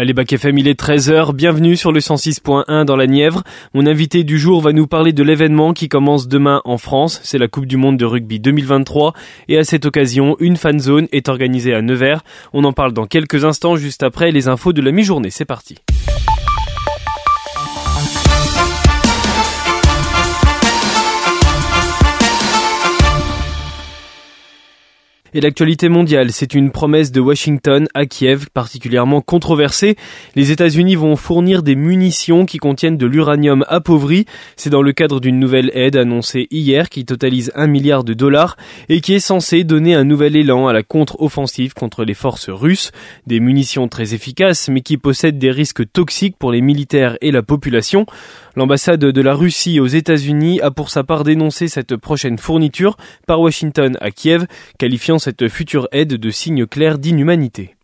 Allez, Bac FM, il est 13h. Bienvenue sur le 106.1 dans la Nièvre. Mon invité du jour va nous parler de l'événement qui commence demain en France. C'est la Coupe du Monde de rugby 2023. Et à cette occasion, une fan zone est organisée à Nevers. On en parle dans quelques instants, juste après les infos de la mi-journée. C'est parti. Et l'actualité mondiale, c'est une promesse de Washington à Kiev particulièrement controversée. Les États-Unis vont fournir des munitions qui contiennent de l'uranium appauvri. C'est dans le cadre d'une nouvelle aide annoncée hier qui totalise un milliard de dollars et qui est censée donner un nouvel élan à la contre-offensive contre les forces russes. Des munitions très efficaces mais qui possèdent des risques toxiques pour les militaires et la population. L'ambassade de la Russie aux États-Unis a pour sa part dénoncé cette prochaine fourniture par Washington à Kiev, qualifiant cette future aide de signe clair d'inhumanité.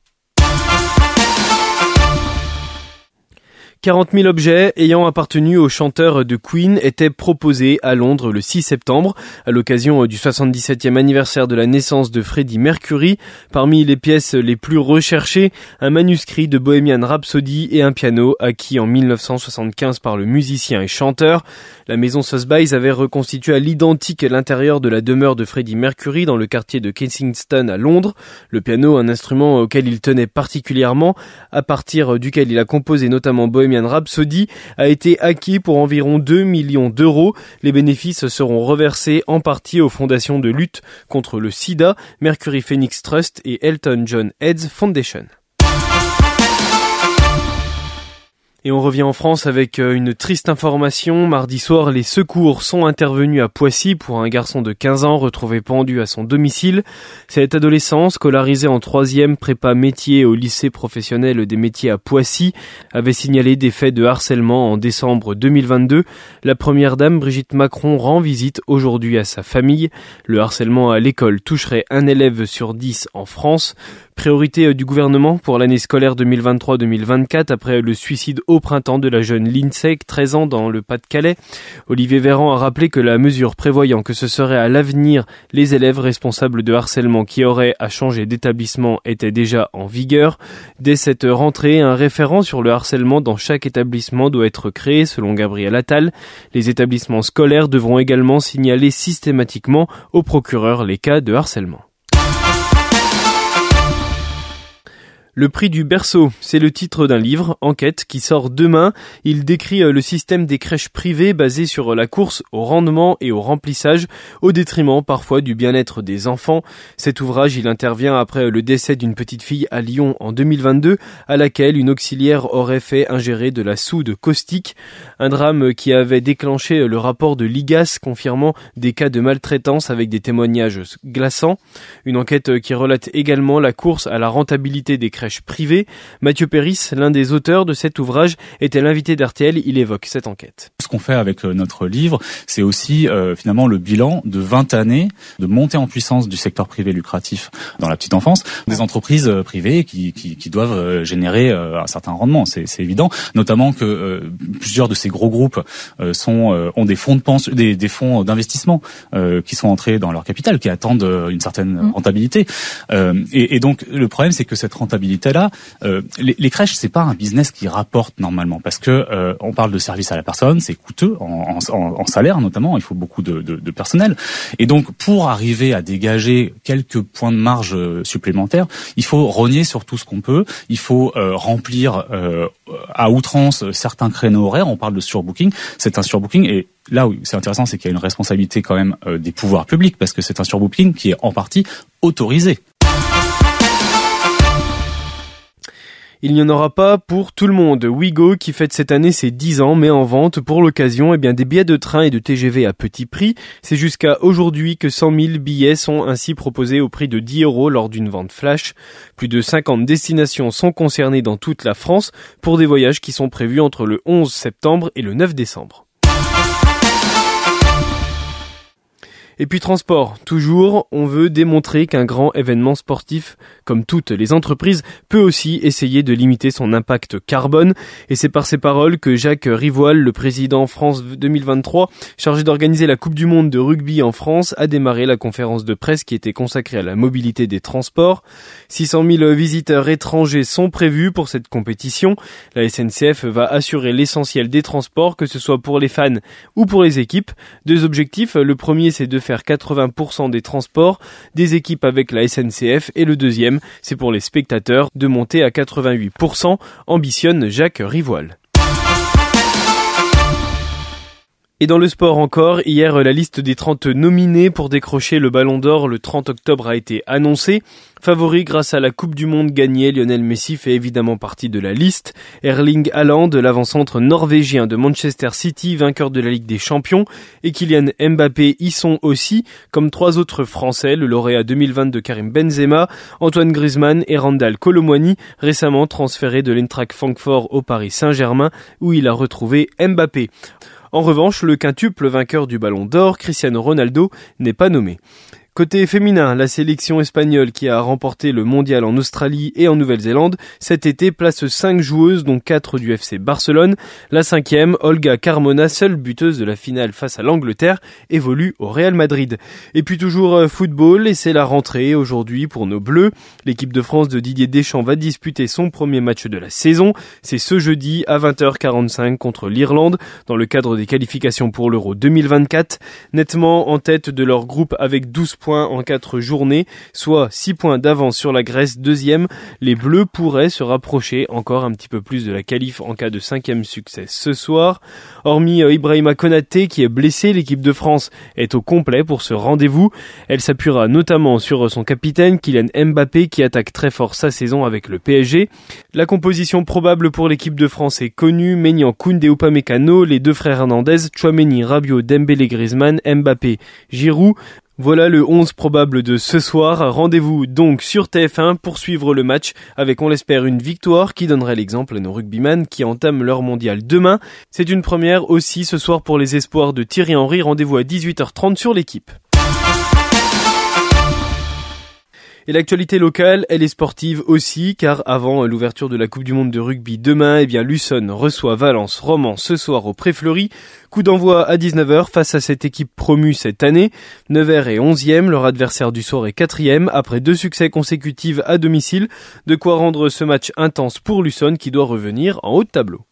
40 000 objets ayant appartenu au chanteur de Queen étaient proposés à Londres le 6 septembre à l'occasion du 77e anniversaire de la naissance de Freddie Mercury. Parmi les pièces les plus recherchées, un manuscrit de Bohemian Rhapsody et un piano acquis en 1975 par le musicien et chanteur. La maison Sotheby's avait reconstitué à l'identique l'intérieur de la demeure de Freddie Mercury dans le quartier de Kensington à Londres. Le piano, un instrument auquel il tenait particulièrement, à partir duquel il a composé notamment Bohemian Rhapsody a été acquis pour environ 2 millions d'euros. Les bénéfices seront reversés en partie aux fondations de lutte contre le sida, Mercury Phoenix Trust et Elton John Heads Foundation. Et on revient en France avec euh, une triste information. Mardi soir, les secours sont intervenus à Poissy pour un garçon de 15 ans retrouvé pendu à son domicile. Cet adolescent, scolarisé en troisième prépa métier au lycée professionnel des métiers à Poissy, avait signalé des faits de harcèlement en décembre 2022. La première dame, Brigitte Macron, rend visite aujourd'hui à sa famille. Le harcèlement à l'école toucherait un élève sur dix en France. Priorité euh, du gouvernement pour l'année scolaire 2023-2024 après le suicide printemps de la jeune Lindsay, 13 ans dans le Pas-de-Calais. Olivier Véran a rappelé que la mesure prévoyant que ce serait à l'avenir les élèves responsables de harcèlement qui auraient à changer d'établissement était déjà en vigueur. Dès cette rentrée, un référent sur le harcèlement dans chaque établissement doit être créé selon Gabriel Attal. Les établissements scolaires devront également signaler systématiquement au procureur les cas de harcèlement. Le prix du berceau, c'est le titre d'un livre, Enquête, qui sort demain. Il décrit euh, le système des crèches privées basé sur la course au rendement et au remplissage, au détriment parfois du bien-être des enfants. Cet ouvrage, il intervient après le décès d'une petite fille à Lyon en 2022, à laquelle une auxiliaire aurait fait ingérer de la soude caustique. Un drame qui avait déclenché le rapport de l'IGAS confirmant des cas de maltraitance avec des témoignages glaçants. Une enquête qui relate également la course à la rentabilité des crèches privée. Mathieu Péris, l'un des auteurs de cet ouvrage, était l'invité d'RTL. Il évoque cette enquête. Ce qu'on fait avec euh, notre livre, c'est aussi euh, finalement le bilan de 20 années de montée en puissance du secteur privé lucratif dans la petite enfance, des entreprises euh, privées qui, qui, qui doivent générer un certain rendement, c'est évident. Notamment que plusieurs de ces gros groupes sont ont des fonds de pension, des, des fonds d'investissement qui sont entrés dans leur capital, qui attendent une certaine mmh. rentabilité. Et, et donc le problème, c'est que cette rentabilité là, euh, les, les, crèches c'est pas un business qui rapporte normalement parce que euh, on parle de service à la personne, c'est coûteux en, en, salaire notamment, il faut beaucoup de, personnel. Et donc pour arriver à dégager quelques points de marge euh, supplémentaires, il faut rogner sur tout ce qu'on peut, il faut euh, remplir euh, à outrance certains créneaux horaires. On parle de surbooking, c'est un surbooking. Et là où c'est intéressant, c'est qu'il y a une responsabilité quand même des pouvoirs publics parce que c'est un surbooking qui est en partie autorisé. Il n'y en aura pas pour tout le monde. Wigo, qui fête cette année ses 10 ans, met en vente pour l'occasion eh bien, des billets de train et de TGV à petit prix. C'est jusqu'à aujourd'hui que 100 000 billets sont ainsi proposés au prix de 10 euros lors d'une vente flash. Plus de 50 destinations sont concernées dans toute la France pour des voyages qui sont prévus entre le 11 septembre et le 9 décembre. Et puis transport, toujours, on veut démontrer qu'un grand événement sportif, comme toutes les entreprises, peut aussi essayer de limiter son impact carbone. Et c'est par ces paroles que Jacques Rivoal, le président France 2023, chargé d'organiser la Coupe du Monde de rugby en France, a démarré la conférence de presse qui était consacrée à la mobilité des transports. 600 000 visiteurs étrangers sont prévus pour cette compétition. La SNCF va assurer l'essentiel des transports, que ce soit pour les fans ou pour les équipes. Deux objectifs. Le premier, c'est de faire 80% des transports des équipes avec la SNCF et le deuxième, c'est pour les spectateurs de monter à 88%, ambitionne Jacques Rivoal. Et dans le sport encore, hier la liste des 30 nominés pour décrocher le ballon d'or le 30 octobre a été annoncée. Favori grâce à la Coupe du Monde gagnée, Lionel Messi fait évidemment partie de la liste. Erling Haaland, l'avant-centre norvégien de Manchester City, vainqueur de la Ligue des Champions, et Kylian Mbappé y sont aussi, comme trois autres Français, le lauréat 2020 de Karim Benzema, Antoine Griezmann et Randall Colomwani, récemment transféré de l'Eintracht Francfort au Paris Saint-Germain, où il a retrouvé Mbappé. En revanche, le quintuple vainqueur du Ballon d'Or, Cristiano Ronaldo, n'est pas nommé. Côté féminin, la sélection espagnole qui a remporté le mondial en Australie et en Nouvelle-Zélande cet été place 5 joueuses dont 4 du FC Barcelone. La cinquième, Olga Carmona, seule buteuse de la finale face à l'Angleterre, évolue au Real Madrid. Et puis toujours euh, football et c'est la rentrée aujourd'hui pour nos Bleus. L'équipe de France de Didier Deschamps va disputer son premier match de la saison. C'est ce jeudi à 20h45 contre l'Irlande dans le cadre des qualifications pour l'Euro 2024. Nettement en tête de leur groupe avec 12 points en 4 journées, soit 6 points d'avance sur la Grèce deuxième. Les Bleus pourraient se rapprocher encore un petit peu plus de la qualif en cas de cinquième succès ce soir. Hormis euh, Ibrahima Konaté qui est blessé, l'équipe de France est au complet pour ce rendez-vous. Elle s'appuiera notamment sur son capitaine Kylian Mbappé qui attaque très fort sa saison avec le PSG. La composition probable pour l'équipe de France est connue, Maignan, Koundé, Upamecano, les deux frères Hernandez, Chouameni, Rabiot, Dembélé, Griezmann, Mbappé, Giroud. Voilà le 11 probable de ce soir. Rendez-vous donc sur TF1 pour suivre le match avec, on l'espère, une victoire qui donnerait l'exemple à nos rugbyman qui entament leur mondial demain. C'est une première aussi ce soir pour les espoirs de Thierry Henry. Rendez-vous à 18h30 sur l'équipe. Et l'actualité locale, elle est sportive aussi, car avant l'ouverture de la Coupe du Monde de rugby demain, eh bien, Luçon reçoit Valence Roman ce soir au Préfleury. Coup d'envoi à 19h face à cette équipe promue cette année. Nevers est 11e, leur adversaire du soir est 4e, après deux succès consécutifs à domicile. De quoi rendre ce match intense pour Luçon qui doit revenir en haut de tableau.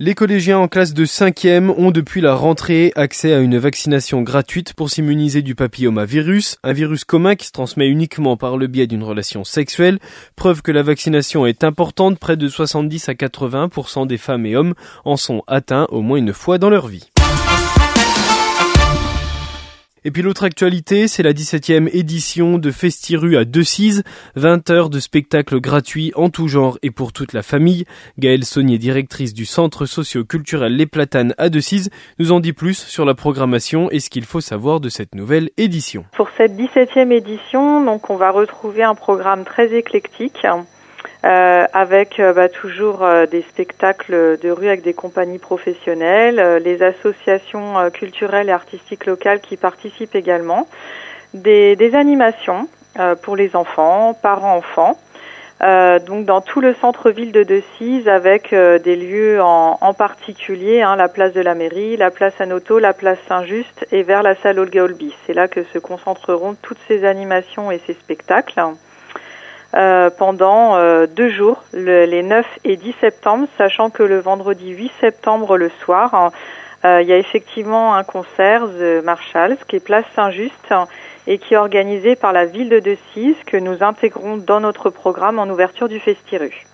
Les collégiens en classe de 5e ont depuis la rentrée accès à une vaccination gratuite pour s'immuniser du papillomavirus, un virus commun qui se transmet uniquement par le biais d'une relation sexuelle, preuve que la vaccination est importante, près de 70 à 80% des femmes et hommes en sont atteints au moins une fois dans leur vie. Et puis l'autre actualité, c'est la 17e édition de Festiru à Decize, 20 heures de spectacles gratuits en tout genre et pour toute la famille. Gaëlle Saunier, directrice du centre socio-culturel Les Platanes à Decize, nous en dit plus sur la programmation et ce qu'il faut savoir de cette nouvelle édition. Pour cette 17e édition, donc on va retrouver un programme très éclectique. Euh, avec euh, bah, toujours euh, des spectacles de rue avec des compagnies professionnelles, les associations culturelles et artistiques locales qui participent également, des, animations pour les enfants, parents-enfants. donc dans tout le centre-ville de Decize avec des lieux en, particulier, hein, la place de la mairie, la place Anoto, la place Saint-Just et vers la salle Olga Olby. C'est là que se concentreront toutes ces animations et ces spectacles. Euh, pendant euh, deux jours, les 9 et 10 septembre, sachant que le vendredi 8 septembre le soir, hein, euh, il y a effectivement un concert de Marshalls qui est Place Saint-Just et qui est organisé par la ville de Decize que nous intégrons dans notre programme en ouverture du Festiru.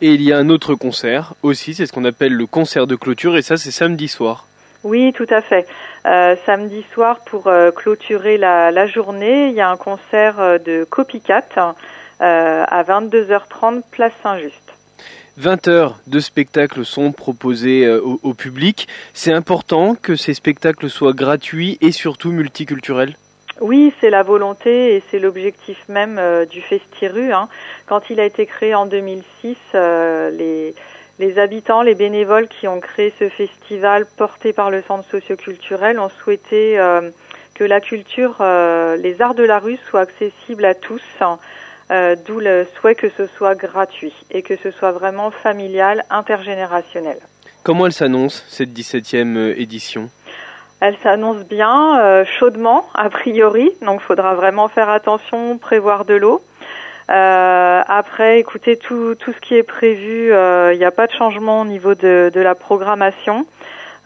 Et il y a un autre concert aussi, c'est ce qu'on appelle le concert de clôture et ça c'est samedi soir. Oui, tout à fait. Euh, samedi soir, pour clôturer la, la, journée, il y a un concert de Copycat euh, à 22h30, place Saint-Just. 20 heures de spectacles sont proposés euh, au, public. C'est important que ces spectacles soient gratuits et surtout multiculturels? Oui, c'est la volonté et c'est l'objectif même euh, du Festiru. Hein. Quand il a été créé en 2006, les, les habitants, les bénévoles qui ont créé ce festival porté par le centre socioculturel ont souhaité que la culture, les arts de la rue soient accessibles à tous. D'où le souhait que ce soit gratuit et que ce soit vraiment familial, intergénérationnel. Comment elle s'annonce, cette 17e édition? Elle s'annonce bien, euh, chaudement, a priori, donc il faudra vraiment faire attention, prévoir de l'eau. Euh, après, écoutez, tout, tout ce qui est prévu, il euh, n'y a pas de changement au niveau de, de la programmation.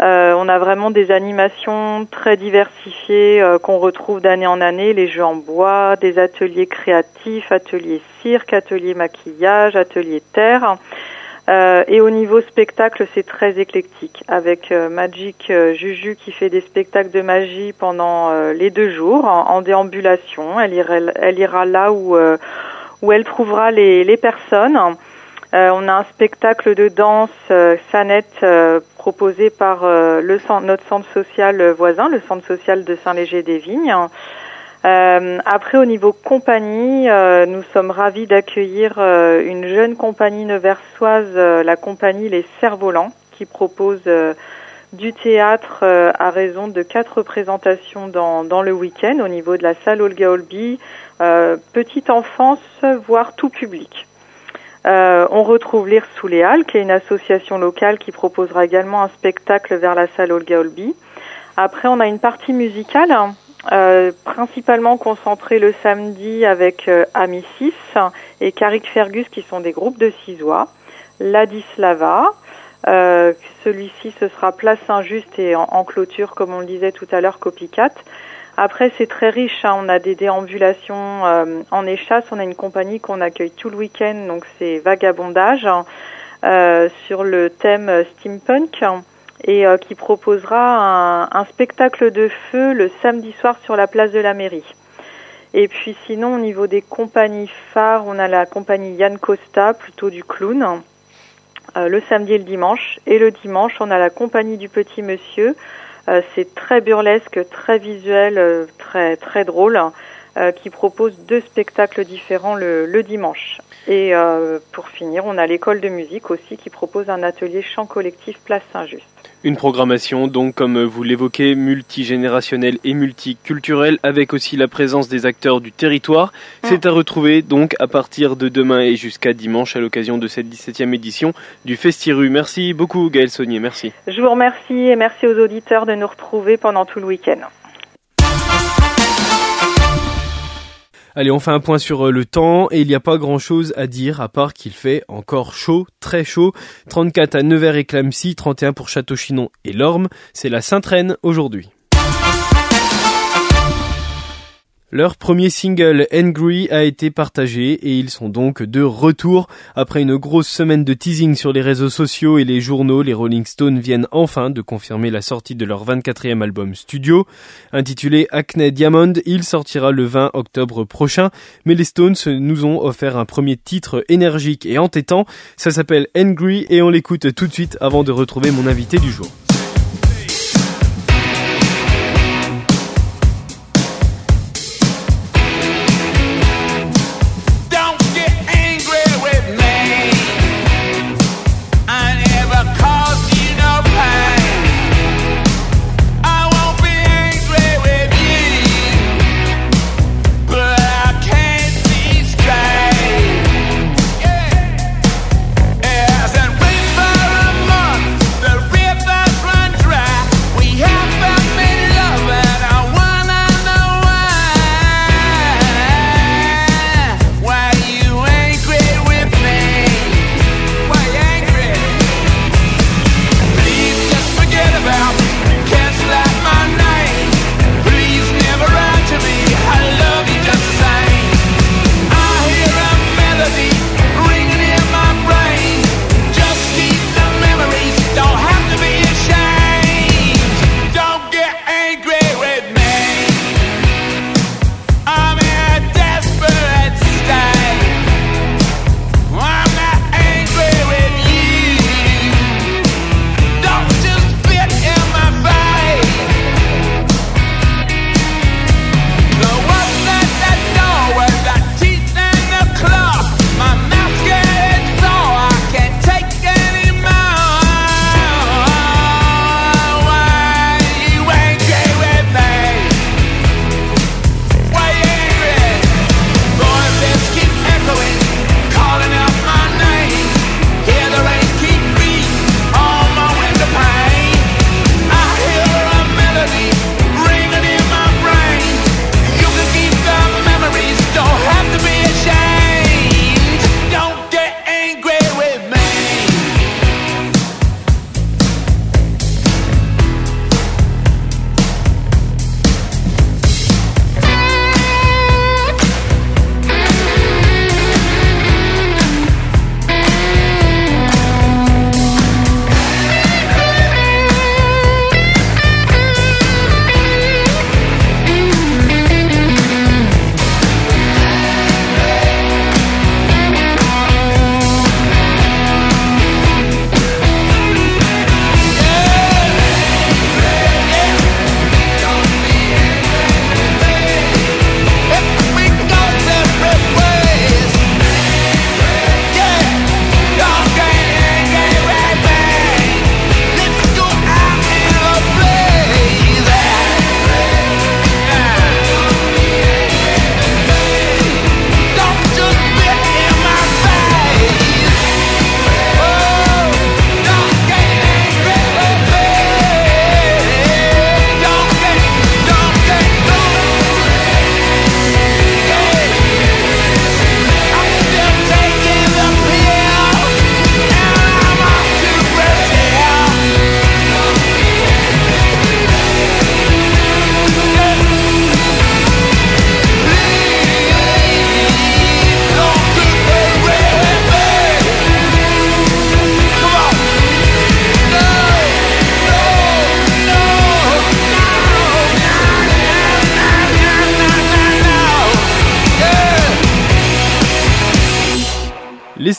On a vraiment des animations très diversifiées qu'on retrouve d'année en année, les jeux en bois, des ateliers créatifs, ateliers cirque, ateliers maquillage, ateliers terre. Euh, et au niveau spectacle, c'est très éclectique, avec euh, Magic euh, Juju qui fait des spectacles de magie pendant les deux jours en, déambulation. Elle ira, là où, où elle trouvera les, les personnes. on a un spectacle de danse Sanette proposé par le, notre centre social voisin, le centre social de Saint-Léger-des-Vignes. Euh, après, au niveau compagnie, euh, nous sommes ravis d'accueillir euh, une jeune compagnie neversoise, la compagnie Les Cerfs-Volants, qui propose du théâtre à raison de quatre représentations dans, dans le week-end au niveau de la salle Olga Olby, petite enfance, voire tout public. On retrouve l'IR sous les Halles, qui est une association locale qui proposera également un spectacle vers la salle Olga Olby. Après, on a une partie musicale euh, principalement concentré le samedi avec euh, Amicis et Carrick Fergus qui sont des groupes de cisois. Ladislava, euh, celui-ci ce sera Place Saint-Just et en, clôture comme on le disait tout à l'heure Copycat. Après c'est très riche, hein. on a des déambulations euh, en échasse, on a une compagnie qu'on accueille tout le week-end donc c'est Vagabondage sur le thème steampunk et euh, qui proposera un, spectacle de feu le samedi soir sur la place de la mairie. Et puis sinon, au niveau des compagnies phares, on a la compagnie Yann Costa, plutôt du clown, euh, le samedi et le dimanche. Et le dimanche, on a la compagnie du petit monsieur. Euh, c'est très burlesque, très visuel, très très drôle, qui propose deux spectacles différents le, le dimanche. Et pour finir, on a l'école de musique aussi qui propose un atelier chant collectif Place Saint-Just. Une programmation donc comme vous l'évoquez multigénérationnelle et multiculturelle avec aussi la présence des acteurs du territoire. Mm. C'est à retrouver donc à partir de demain et jusqu'à dimanche à l'occasion de cette 17e édition du Festiru. Merci beaucoup Gaël Saunier, merci. Je vous remercie et merci aux auditeurs de nous retrouver pendant tout le week-end. Allez, on fait un point sur euh, le temps et il n'y a pas grand chose à dire à part qu'il fait encore chaud, très chaud. 34 à Nevers et Clamcy, 31 pour Château-Chinon et Lorme. C'est la Sainte-Reine aujourd'hui. Leur premier single Angry a été partagé et ils sont donc de retour. Après une grosse semaine de teasing sur les réseaux sociaux et les journaux, les Rolling Stones viennent enfin de confirmer la sortie de leur 24e album studio. Intitulé Acne Diamond, il sortira le 20 octobre prochain, mais les Stones nous ont offert un premier titre énergique et entêtant. Ça s'appelle Angry et on l'écoute tout de suite avant de retrouver mon invité du jour.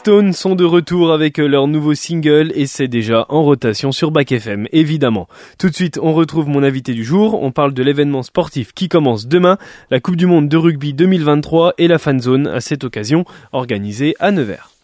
Stones sont de retour avec leur nouveau single et c'est déjà en rotation sur Bac FM, évidemment. Tout de suite, on retrouve mon invité du jour. On parle de l'événement sportif qui commence demain, la Coupe du Monde de rugby 2023 et la Fan Zone à cette occasion organisée à Nevers.